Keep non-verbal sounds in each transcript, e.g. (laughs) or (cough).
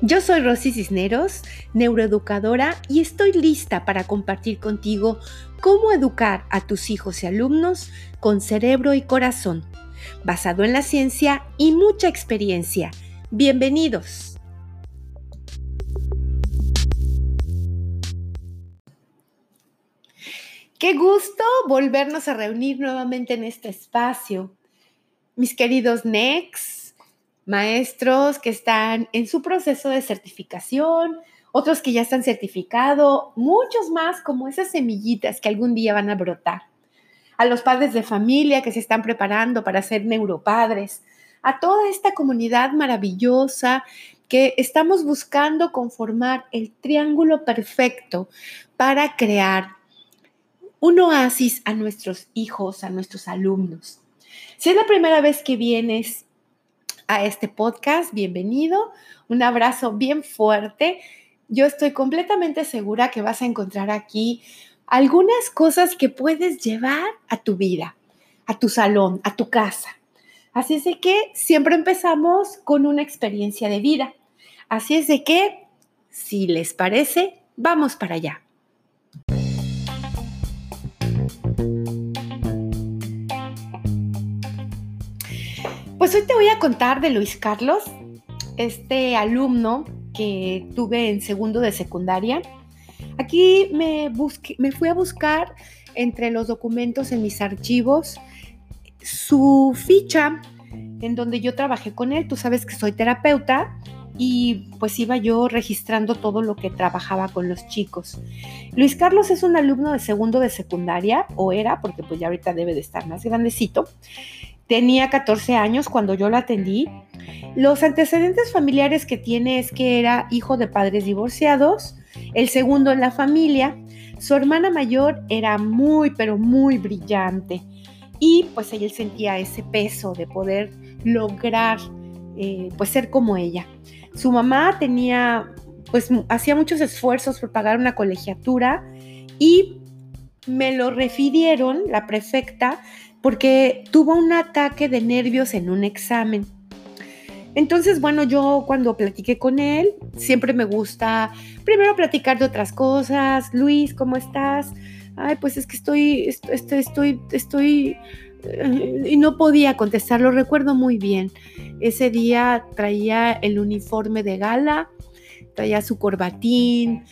Yo soy Rosy Cisneros, neuroeducadora, y estoy lista para compartir contigo cómo educar a tus hijos y alumnos con cerebro y corazón, basado en la ciencia y mucha experiencia. Bienvenidos. Qué gusto volvernos a reunir nuevamente en este espacio. Mis queridos NEX, maestros que están en su proceso de certificación, otros que ya están certificados, muchos más como esas semillitas que algún día van a brotar. A los padres de familia que se están preparando para ser neuropadres, a toda esta comunidad maravillosa que estamos buscando conformar el triángulo perfecto para crear un oasis a nuestros hijos, a nuestros alumnos. Si es la primera vez que vienes a este podcast, bienvenido. Un abrazo bien fuerte. Yo estoy completamente segura que vas a encontrar aquí algunas cosas que puedes llevar a tu vida, a tu salón, a tu casa. Así es de que siempre empezamos con una experiencia de vida. Así es de que, si les parece, vamos para allá. Pues hoy te voy a contar de Luis Carlos, este alumno que tuve en segundo de secundaria. Aquí me, me fui a buscar entre los documentos en mis archivos su ficha en donde yo trabajé con él. Tú sabes que soy terapeuta y pues iba yo registrando todo lo que trabajaba con los chicos. Luis Carlos es un alumno de segundo de secundaria, o era, porque pues ya ahorita debe de estar más grandecito. Tenía 14 años cuando yo la atendí. Los antecedentes familiares que tiene es que era hijo de padres divorciados, el segundo en la familia. Su hermana mayor era muy, pero muy brillante. Y pues él sentía ese peso de poder lograr, eh, pues ser como ella. Su mamá tenía, pues hacía muchos esfuerzos por pagar una colegiatura y me lo refirieron, la prefecta, porque tuvo un ataque de nervios en un examen. Entonces, bueno, yo cuando platiqué con él, siempre me gusta primero platicar de otras cosas. Luis, ¿cómo estás? Ay, pues es que estoy, estoy, estoy, estoy, eh, y no podía contestar, lo recuerdo muy bien. Ese día traía el uniforme de gala, traía su corbatín,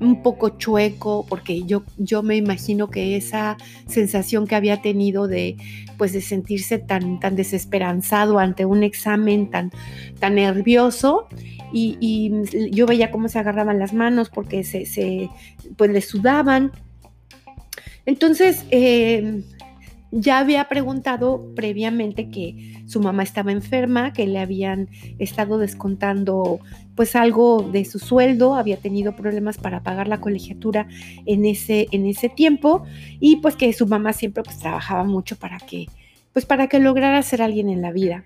un poco chueco, porque yo, yo me imagino que esa sensación que había tenido de, pues, de sentirse tan, tan desesperanzado ante un examen tan, tan nervioso, y, yo veía cómo se agarraban las manos porque se, se pues, le sudaban. Entonces, eh, ya había preguntado previamente que su mamá estaba enferma, que le habían estado descontando pues algo de su sueldo, había tenido problemas para pagar la colegiatura en ese, en ese tiempo y pues que su mamá siempre pues trabajaba mucho para que pues para que lograra ser alguien en la vida.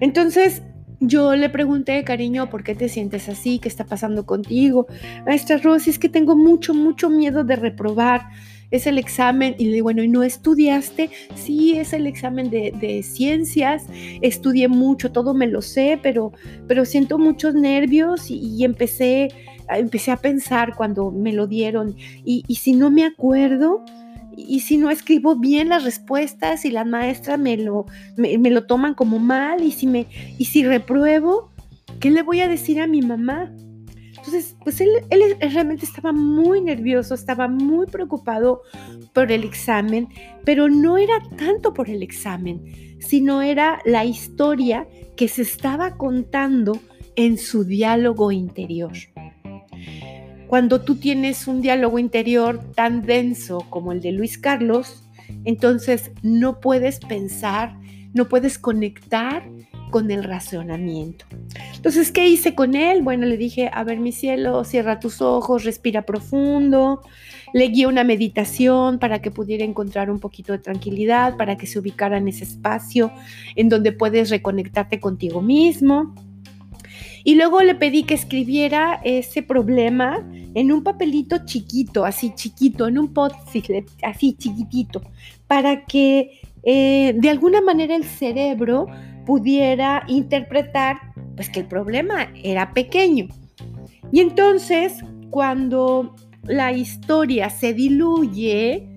Entonces, yo le pregunté, cariño, ¿por qué te sientes así? ¿Qué está pasando contigo? Maestra Rosy, es que tengo mucho, mucho miedo de reprobar es el examen, y le digo, bueno, ¿y no estudiaste? Sí, es el examen de, ciencias, estudié mucho, todo me lo sé, pero, pero siento muchos nervios y, empecé, empecé a pensar cuando me lo dieron, y, si no me acuerdo, y si no escribo bien las respuestas y las maestras me lo, me, lo toman como mal, y si, me, y si repruebo, ¿qué le voy a decir a mi mamá? Entonces, pues él, realmente estaba muy nervioso, estaba muy preocupado por el examen, pero no era tanto por el examen, sino era la historia que se estaba contando en su diálogo interior. Cuando tú tienes un diálogo interior tan denso como el de Luis Carlos, entonces no puedes pensar, no puedes conectar con el razonamiento. Entonces, ¿qué hice con él? Bueno, le dije, a ver mi cielo, cierra tus ojos, respira profundo. Le guié una meditación para que pudiera encontrar un poquito de tranquilidad, para que se ubicara en ese espacio en donde puedes reconectarte contigo mismo. Y luego le pedí que escribiera ese problema en un papelito chiquito, así chiquito, en un pot (laughs) así chiquitito, para que eh, de alguna manera el cerebro pudiera interpretar pues que el problema era pequeño. Y entonces, cuando la historia se diluye,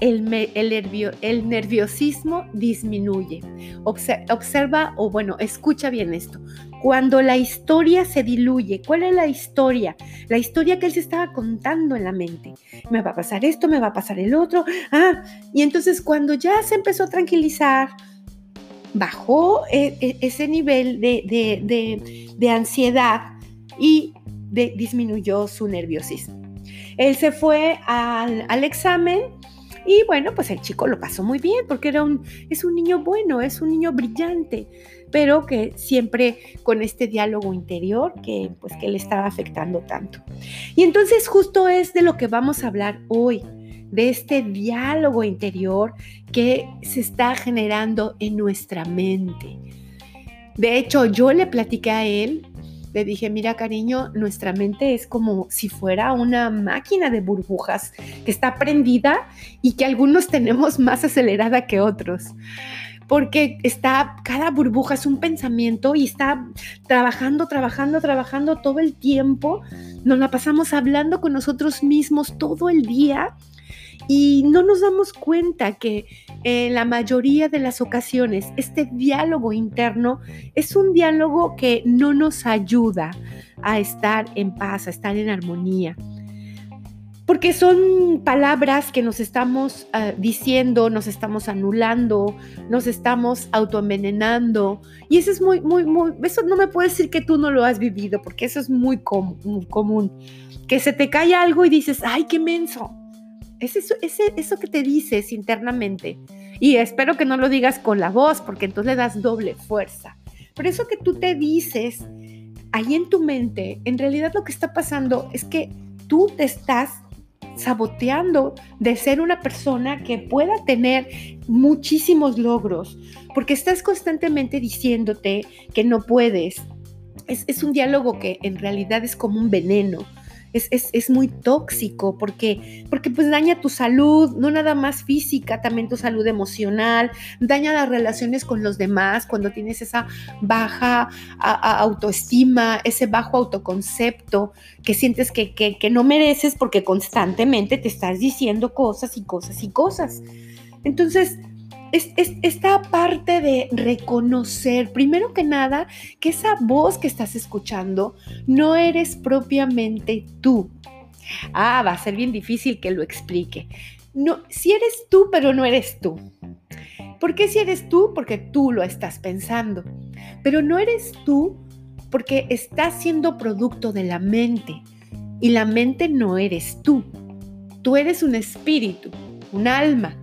el, el, nerviosismo disminuye. Observa, o bueno, escucha bien esto. Cuando la historia se diluye, ¿cuál es la historia? La historia que él se estaba contando en la mente. Me va a pasar esto, me va a pasar el otro. Ah, y entonces cuando ya se empezó a tranquilizar, bajó e, e, ese nivel de, ansiedad y disminuyó su nerviosismo. Él se fue al, al examen y bueno, pues el chico lo pasó muy bien porque era un, es un niño bueno, es un niño brillante, pero que siempre con este diálogo interior que pues que le estaba afectando tanto. Y entonces justo es de lo que vamos a hablar hoy, de este diálogo interior que se está generando en nuestra mente. De hecho, yo le platiqué a él le dije, mira cariño, nuestra mente es como si fuera una máquina de burbujas que está prendida y que algunos tenemos más acelerada que otros. Porque está, cada burbuja es un pensamiento y está trabajando, trabajando, trabajando todo el tiempo. Nos la pasamos hablando con nosotros mismos todo el día y no nos damos cuenta que en la mayoría de las ocasiones este diálogo interno es un diálogo que no nos ayuda a estar en paz, a estar en armonía. Porque son palabras que nos estamos ah, diciendo, nos estamos anulando, nos estamos autoenvenenando. Y eso es muy, muy, muy, eso no me puedes decir que tú no lo has vivido, porque eso es muy, muy común. Que se te cae algo y dices, ay, qué menso es eso, eso que te dices internamente. Y espero que no lo digas con la voz, porque entonces le das doble fuerza. Pero eso que tú te dices ahí en tu mente, en realidad lo que está pasando es que tú te estás saboteando de ser una persona que pueda tener muchísimos logros, porque estás constantemente diciéndote que no puedes. Es, es un diálogo que en realidad es como un veneno es, muy tóxico porque, porque pues daña tu salud, no nada más física, también tu salud emocional, daña las relaciones con los demás cuando tienes esa baja autoestima, ese bajo autoconcepto que sientes que, que no mereces porque constantemente te estás diciendo cosas y cosas y cosas. Entonces, es, esta parte de reconocer, primero que nada, que esa voz que estás escuchando no eres propiamente tú. Ah, va a ser bien difícil que lo explique. No, si eres tú, pero no eres tú. ¿Por qué si eres tú? Porque tú lo estás pensando. Pero no eres tú porque estás siendo producto de la mente. Y la mente no eres tú. Tú eres un espíritu, un alma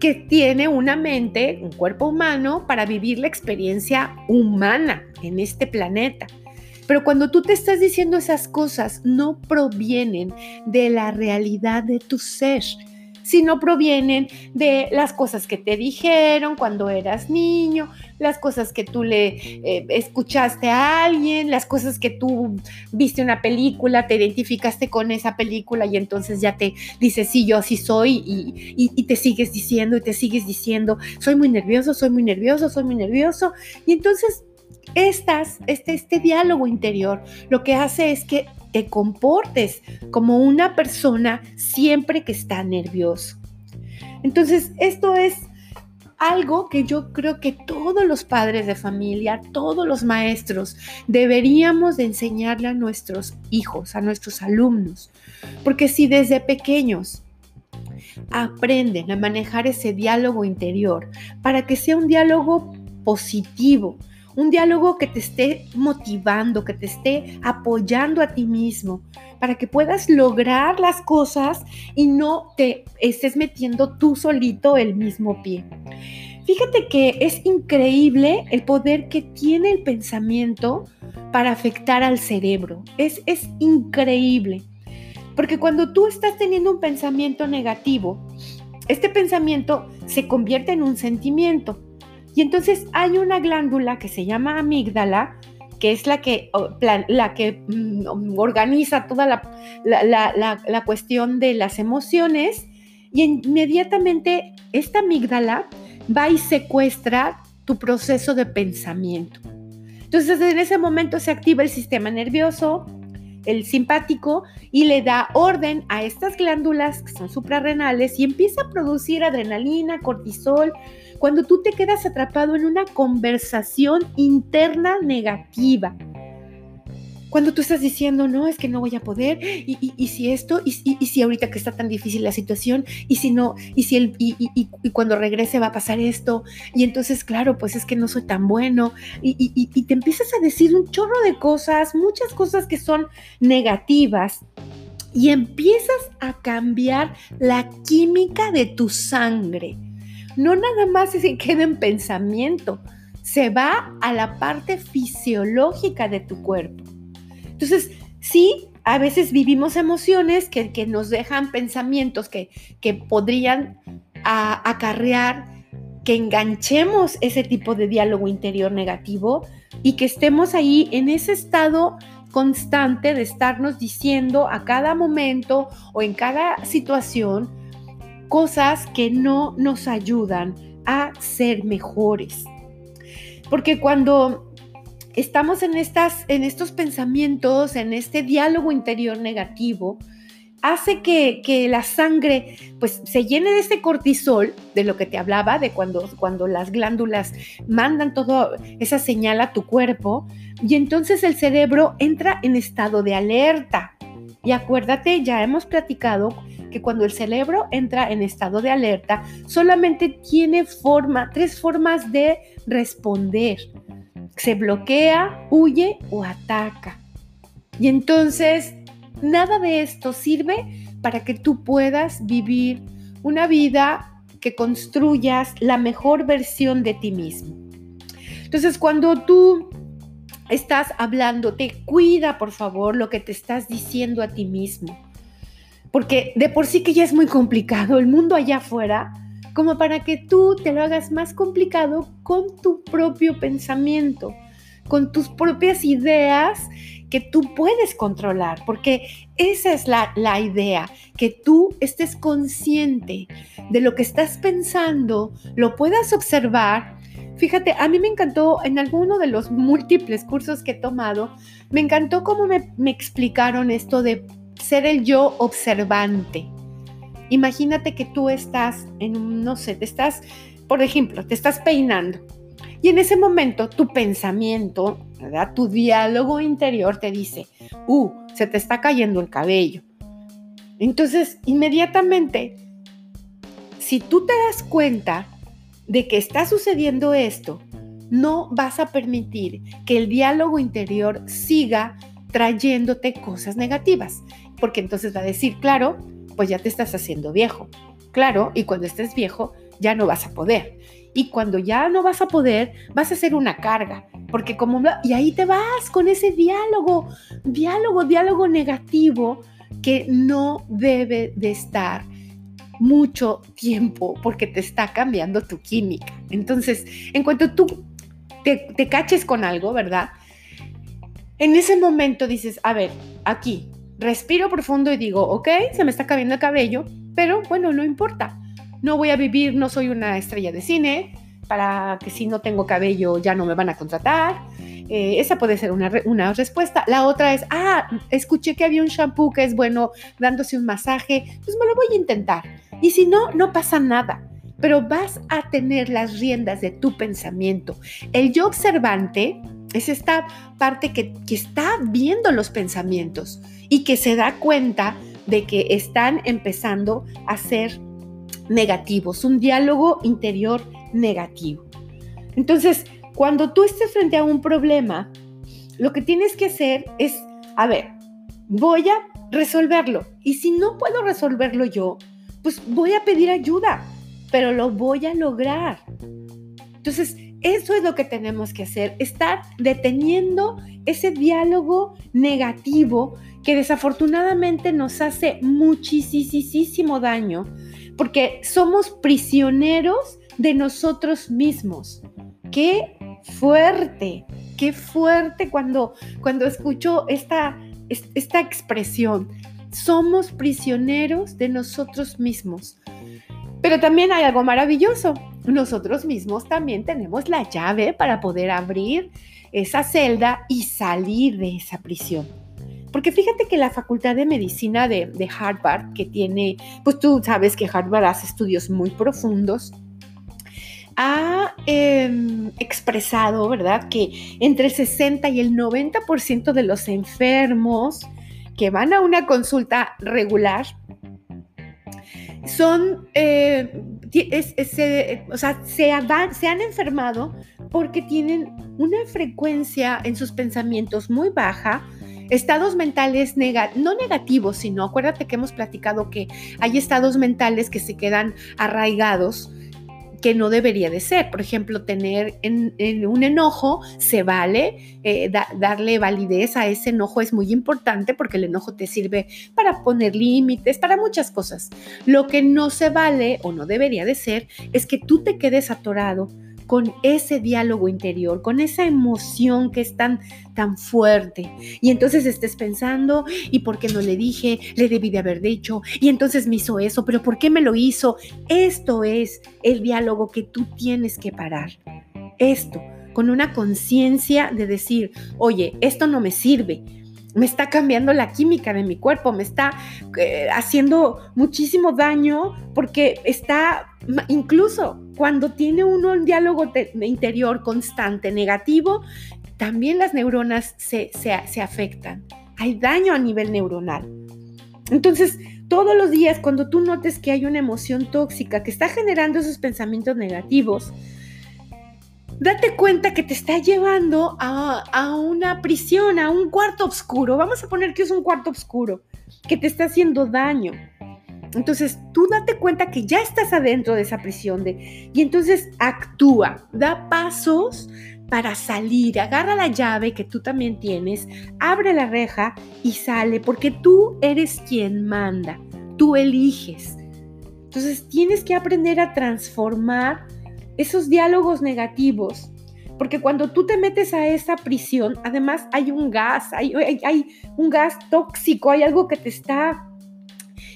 que tiene una mente, un cuerpo humano para vivir la experiencia humana en este planeta. Pero cuando tú te estás diciendo esas cosas, no provienen de la realidad de tu ser, sino provienen de las cosas que te dijeron cuando eras niño, las cosas que tú le eh, escuchaste a alguien, las cosas que tú viste una película, te identificaste con esa película y entonces ya te dices, sí, yo así soy y, y te sigues diciendo y te sigues diciendo, soy muy nervioso, soy muy nervioso, soy muy nervioso. Y entonces estas, este, este diálogo interior lo que hace es que te comportes como una persona siempre que está nervioso. Entonces, esto es algo que yo creo que todos los padres de familia, todos los maestros deberíamos de enseñarle a nuestros hijos, a nuestros alumnos. Porque si desde pequeños aprenden a manejar ese diálogo interior para que sea un diálogo positivo, un diálogo que te esté motivando, que te esté apoyando a ti mismo, para que puedas lograr las cosas y no te estés metiendo tú solito el mismo pie. Fíjate que es increíble el poder que tiene el pensamiento para afectar al cerebro. Es, es increíble. Porque cuando tú estás teniendo un pensamiento negativo, este pensamiento se convierte en un sentimiento y entonces hay una glándula que se llama amígdala, que es la que, la que mm, organiza toda la, cuestión de las emociones, y inmediatamente esta amígdala va y secuestra tu proceso de pensamiento. Entonces en ese momento se activa el sistema nervioso, el simpático, y le da orden a estas glándulas que son suprarrenales y empieza a producir adrenalina, cortisol, cuando tú te quedas atrapado en una conversación interna negativa cuando tú estás diciendo, no, es que no voy a poder, y, si esto, y, si ahorita que está tan difícil la situación, y si no, y si el, y, cuando regrese va a pasar esto, y entonces, claro, pues es que no soy tan bueno, y, te empiezas a decir un chorro de cosas, muchas cosas que son negativas, y empiezas a cambiar la química de tu sangre. No nada más se queda en pensamiento, se va a la parte fisiológica de tu cuerpo. Entonces, sí, a veces vivimos emociones que, nos dejan pensamientos que, que podrían acarrear que enganchemos ese tipo de diálogo interior negativo y que estemos ahí en ese estado constante de estarnos diciendo a cada momento o en cada situación cosas que no nos ayudan a ser mejores. Porque cuando estamos en, estas, en estos pensamientos, en este diálogo interior negativo, hace que, la sangre pues se llene de ese cortisol, de lo que te hablaba, de cuando, cuando las glándulas mandan toda esa señal a tu cuerpo, y entonces el cerebro entra en estado de alerta. Y acuérdate, ya hemos platicado que cuando el cerebro entra en estado de alerta, solamente tiene forma, tres formas de responder se bloquea, huye o ataca. Y entonces, nada de esto sirve para que tú puedas vivir una vida que construyas la mejor versión de ti mismo. Entonces, cuando tú estás hablando, te cuida, por favor, lo que te estás diciendo a ti mismo. Porque de por sí que ya es muy complicado el mundo allá afuera como para que tú te lo hagas más complicado con tu propio pensamiento, con tus propias ideas que tú puedes controlar, porque esa es la, idea, que tú estés consciente de lo que estás pensando, lo puedas observar. Fíjate, a mí me encantó en alguno de los múltiples cursos que he tomado, me encantó cómo me, me explicaron esto de ser el yo observante. Imagínate que tú estás en, no sé, te estás, por ejemplo, te estás peinando. Y en ese momento tu pensamiento, ¿verdad? Tu diálogo interior te dice, uh, se te está cayendo el cabello. Entonces, inmediatamente, si tú te das cuenta de que está sucediendo esto, no vas a permitir que el diálogo interior siga trayéndote cosas negativas, porque entonces va a decir, claro, pues ya te estás haciendo viejo. Claro, y cuando estés viejo ya no vas a poder. Y cuando ya no vas a poder, vas a ser una carga, porque como y ahí te vas con ese diálogo, diálogo, diálogo negativo que no debe de estar mucho tiempo porque te está cambiando tu química. Entonces, en cuanto tú te, caches con algo, ¿verdad? En ese momento dices, a ver, aquí, respiro profundo y digo, ok, se me está cayendo el cabello, pero bueno, no importa. No voy a vivir, no soy una estrella de cine, para que si no tengo cabello ya no me van a contratar. Eh, esa puede ser una, una, respuesta. La otra es, ah, escuché que había un shampoo que es bueno dándose un masaje, pues me lo voy a intentar. Y si no, no pasa nada. Pero vas a tener las riendas de tu pensamiento. El yo observante es esta parte que, que está viendo los pensamientos y que se da cuenta de que están empezando a ser negativos, un diálogo interior negativo. Entonces, cuando tú estés frente a un problema, lo que tienes que hacer es, a ver, voy a resolverlo. Y si no puedo resolverlo yo, pues voy a pedir ayuda, pero lo voy a lograr. Entonces, eso es lo que tenemos que hacer, estar deteniendo ese diálogo negativo que desafortunadamente nos hace muchísimo daño, porque somos prisioneros de nosotros mismos. Qué fuerte, qué fuerte cuando, cuando escucho esta, esta expresión. Somos prisioneros de nosotros mismos. Pero también hay algo maravilloso nosotros mismos también tenemos la llave para poder abrir esa celda y salir de esa prisión. Porque fíjate que la Facultad de Medicina de, Harvard, que tiene, pues tú sabes que Harvard hace estudios muy profundos, ha em, expresado, ¿verdad?, que entre el 60 y el 90% de los enfermos que van a una consulta regular son, eh, o sea, se, se han enfermado porque tienen una frecuencia en sus pensamientos muy baja, estados mentales no negativos, sino acuérdate que hemos platicado que hay estados mentales que se quedan arraigados que no debería de ser. Por ejemplo, tener en, un enojo se vale, eh, darle validez a ese enojo es muy importante porque el enojo te sirve para poner límites, para muchas cosas. Lo que no se vale o no debería de ser es que tú te quedes atorado con ese diálogo interior, con esa emoción que es tan, tan fuerte. Y entonces estés pensando, ¿y por qué no le dije? Le debí de haber dicho, y entonces me hizo eso, pero ¿por qué me lo hizo? Esto es el diálogo que tú tienes que parar. Esto, con una conciencia de decir, oye, esto no me sirve me está cambiando la química de mi cuerpo, me está eh, haciendo muchísimo daño porque está, incluso cuando tiene uno un diálogo interior constante negativo, también las neuronas se, se afectan. Hay daño a nivel neuronal. Entonces, todos los días, cuando tú notes que hay una emoción tóxica que está generando esos pensamientos negativos, date cuenta que te está llevando a, una prisión, a un cuarto oscuro. Vamos a poner que es un cuarto oscuro, que te está haciendo daño. Entonces, tú date cuenta que ya estás adentro de esa prisión de, y entonces actúa, da pasos para salir, agarra la llave que tú también tienes, abre la reja y sale, porque tú eres quien manda, tú eliges. Entonces, tienes que aprender a transformar esos diálogos negativos, porque cuando tú te metes a esa prisión, además hay un gas, hay, un gas tóxico, hay algo que te está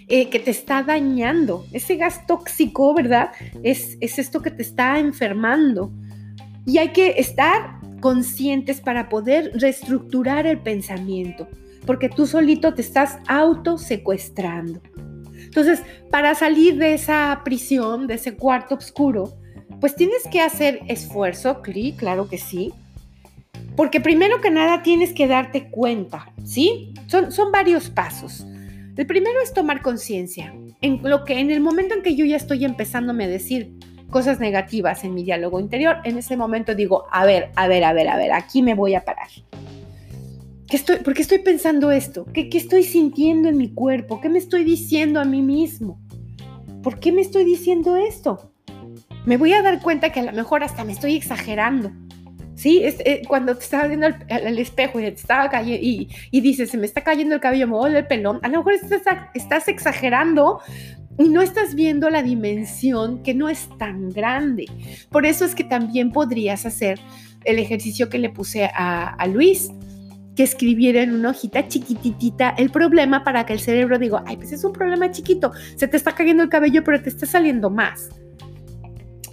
eh, que te está dañando. Ese gas tóxico, ¿verdad? Es, es esto que te está enfermando. Y hay que estar conscientes para poder reestructurar el pensamiento, porque tú solito te estás autosecuestrando. Entonces, para salir de esa prisión, de ese cuarto oscuro, pues tienes que hacer esfuerzo, claro que sí, porque primero que nada tienes que darte cuenta, ¿sí? Son, son varios pasos. El primero es tomar conciencia en lo que en el momento en que yo ya estoy empezándome a decir cosas negativas en mi diálogo interior, en ese momento digo, a ver, a ver, a ver, a ver, aquí me voy a parar. ¿Qué estoy, ¿Por qué estoy pensando esto? ¿Qué, ¿Qué estoy sintiendo en mi cuerpo? ¿Qué me estoy diciendo a mí mismo? ¿Por qué me estoy diciendo esto? Me voy a dar cuenta que a lo mejor hasta me estoy exagerando. ¿Sí? Es, eh, cuando te estás viendo al, espejo y, te estaba cayendo, y, y, dices, se me está cayendo el cabello, me duele el pelón, a lo mejor estás, exagerando y no estás viendo la dimensión que no es tan grande. Por eso es que también podrías hacer el ejercicio que le puse a, a Luis, que escribiera en una hojita chiquititita el problema para que el cerebro diga, ay, pues es un problema chiquito, se te está cayendo el cabello, pero te está saliendo más.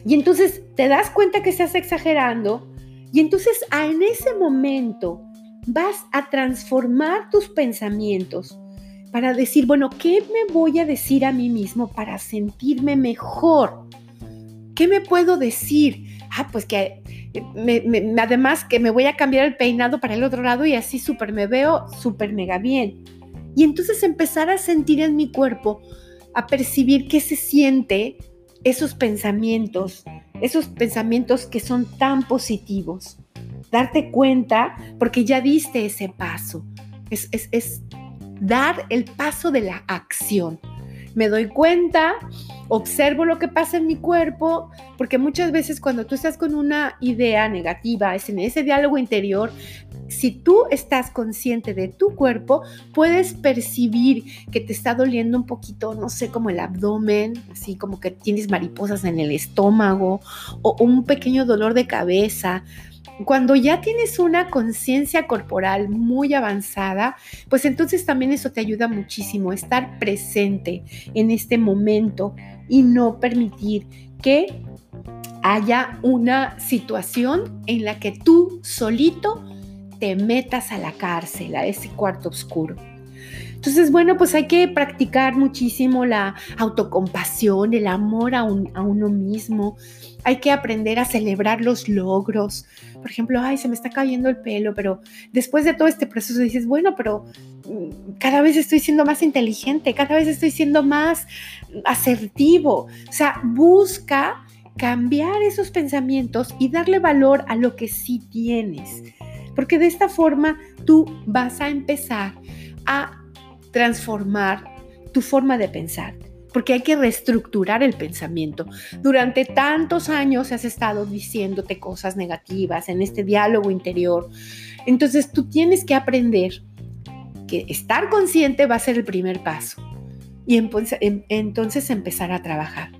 Y entonces te das cuenta que estás exagerando y entonces en ese momento vas a transformar tus pensamientos para decir, bueno, ¿qué me voy a decir a mí mismo para sentirme mejor? ¿Qué me puedo decir? Ah, pues que además que me voy a cambiar el peinado para el otro lado y así súper me veo súper mega bien. Y entonces empezar a sentir en mi cuerpo, a percibir qué se siente esos pensamientos, esos pensamientos que son tan positivos. Darte cuenta porque ya diste ese paso. Es, es, dar el paso de la acción. Me doy cuenta, observo lo que pasa en mi cuerpo, porque muchas veces cuando tú estás con una idea negativa, es en ese diálogo interior, si tú estás consciente de tu cuerpo, puedes percibir que te está doliendo un poquito, no sé, como el abdomen, así como que tienes mariposas en el estómago o un pequeño dolor de cabeza. Cuando ya tienes una conciencia corporal muy avanzada, pues entonces también eso te ayuda muchísimo, estar presente en este momento y no permitir que haya una situación en la que tú solito te metas a la cárcel, a ese cuarto oscuro. Entonces, bueno, pues hay que practicar muchísimo la autocompasión, el amor a, a, uno mismo. Hay que aprender a celebrar los logros. Por ejemplo, ay, se me está cayendo el pelo, pero después de todo este proceso dices, bueno, pero mm, cada vez estoy siendo más inteligente, cada vez estoy siendo más asertivo. O sea, busca cambiar esos pensamientos y darle valor a lo que sí tienes. Porque de esta forma tú vas a empezar a transformar tu forma de pensar, porque hay que reestructurar el pensamiento. Durante tantos años has estado diciéndote cosas negativas en este diálogo interior. Entonces tú tienes que aprender que estar consciente va a ser el primer paso y em, entonces empezar a trabajar.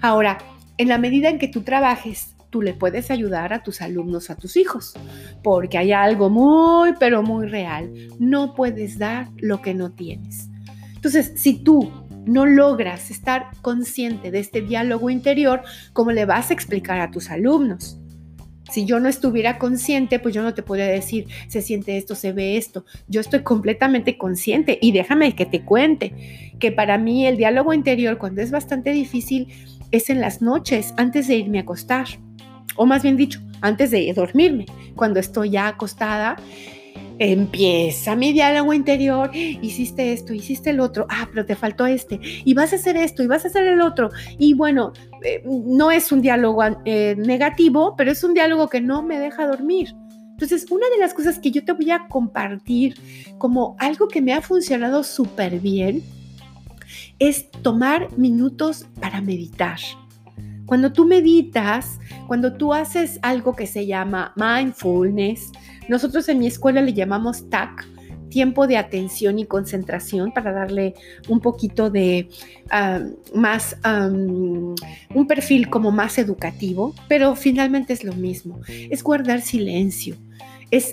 Ahora, en la medida en que tú trabajes, tú le puedes ayudar a tus alumnos, a tus hijos, porque hay algo muy, pero muy real. No puedes dar lo que no tienes. Entonces, si tú no logras estar consciente de este diálogo interior, ¿cómo le vas a explicar a tus alumnos? Si yo no estuviera consciente, pues yo no te podría decir, se siente esto, se ve esto. Yo estoy completamente consciente y déjame que te cuente que para mí el diálogo interior, cuando es bastante difícil, es en las noches, antes de irme a acostar o más bien dicho, antes de dormirme, cuando estoy ya acostada, empieza mi diálogo interior, hiciste esto, hiciste el otro, ah, pero te faltó este, y vas a hacer esto, y vas a hacer el otro, y bueno, eh, no es un diálogo eh, negativo, pero es un diálogo que no me deja dormir. Entonces, una de las cosas que yo te voy a compartir como algo que me ha funcionado súper bien es tomar minutos para meditar. Cuando tú meditas, cuando tú haces algo que se llama mindfulness, nosotros en mi escuela le llamamos TAC, tiempo de atención y concentración para darle un poquito de más, un perfil como más educativo, pero finalmente es lo mismo, es guardar silencio, es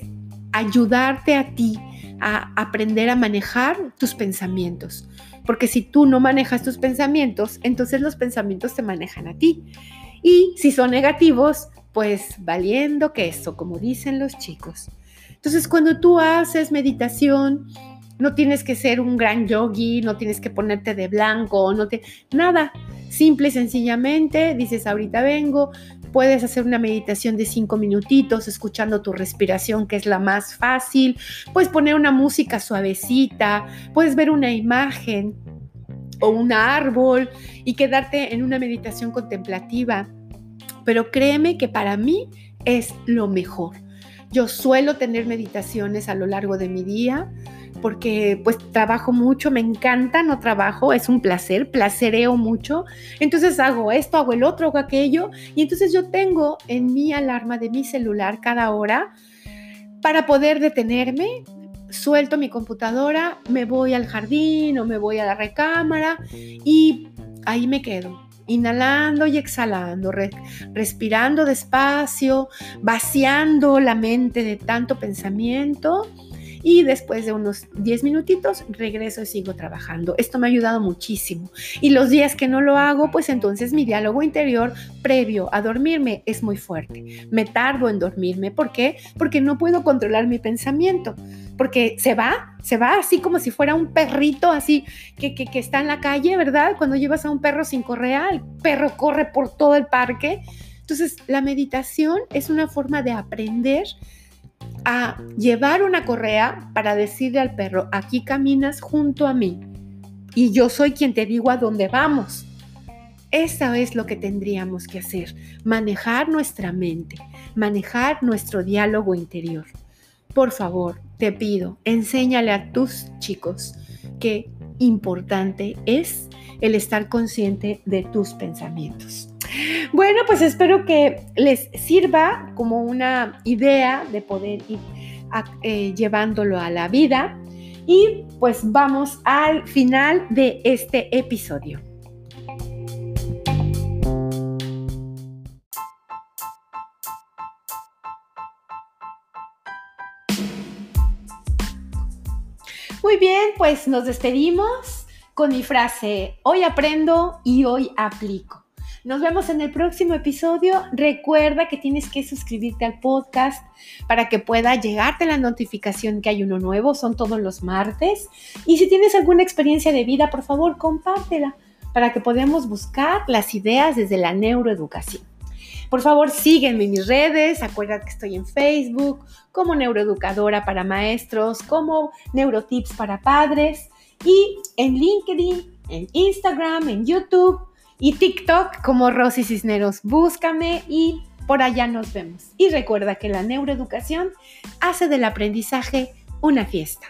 ayudarte a ti a aprender a manejar tus pensamientos. Porque si tú no manejas tus pensamientos, entonces los pensamientos te manejan a ti. Y si son negativos, pues valiendo que eso, como dicen los chicos. Entonces, cuando tú haces meditación, no tienes que ser un gran yogi, no tienes que ponerte de blanco, no te, nada. Simple y sencillamente dices, ahorita vengo, puedes hacer una meditación de cinco minutitos escuchando tu respiración, que es la más fácil. Puedes poner una música suavecita, puedes ver una imagen o un árbol y quedarte en una meditación contemplativa. Pero créeme que para mí es lo mejor. Yo suelo tener meditaciones a lo largo de mi día porque pues trabajo mucho, me encanta, no trabajo, es un placer, placereo mucho. Entonces hago esto, hago el otro, hago aquello. Y entonces yo tengo en mi alarma de mi celular cada hora para poder detenerme, suelto mi computadora, me voy al jardín o me voy a la recámara y ahí me quedo. Inhalando y exhalando, respirando despacio, vaciando la mente de tanto pensamiento y después de unos 10 minutitos regreso y sigo trabajando. Esto me ha ayudado muchísimo. Y los días que no lo hago, pues entonces mi diálogo interior previo a dormirme es muy fuerte. Me tardo en dormirme. ¿Por qué? Porque no puedo controlar mi pensamiento. Porque se va, se va así como si fuera un perrito así que, que, que está en la calle, ¿verdad? Cuando llevas a un perro sin correa, el perro corre por todo el parque. Entonces, la meditación es una forma de aprender a llevar una correa para decirle al perro, aquí caminas junto a mí y yo soy quien te digo a dónde vamos. Eso es lo que tendríamos que hacer, manejar nuestra mente, manejar nuestro diálogo interior. Por favor, te pido, enséñale a tus chicos que importante es el estar consciente de tus pensamientos. Bueno, pues espero que les sirva como una idea de poder ir eh, llevándolo a la vida. Y pues vamos al final de este episodio. Muy bien, pues nos despedimos con mi frase, hoy aprendo y hoy aplico. Nos vemos en el próximo episodio. Recuerda que tienes que suscribirte al podcast para que pueda llegarte la notificación que hay uno nuevo. Son todos los martes. Y si tienes alguna experiencia de vida, por favor, compártela para que podamos buscar las ideas desde la neuroeducación. Por favor, sígueme en mis redes. Acuérdate que estoy en Facebook como neuroeducadora para maestros, como neurotips para padres y en LinkedIn, en Instagram, en YouTube y TikTok como Rosy Cisneros. Búscame y por allá nos vemos. Y recuerda que la neuroeducación hace del aprendizaje una fiesta.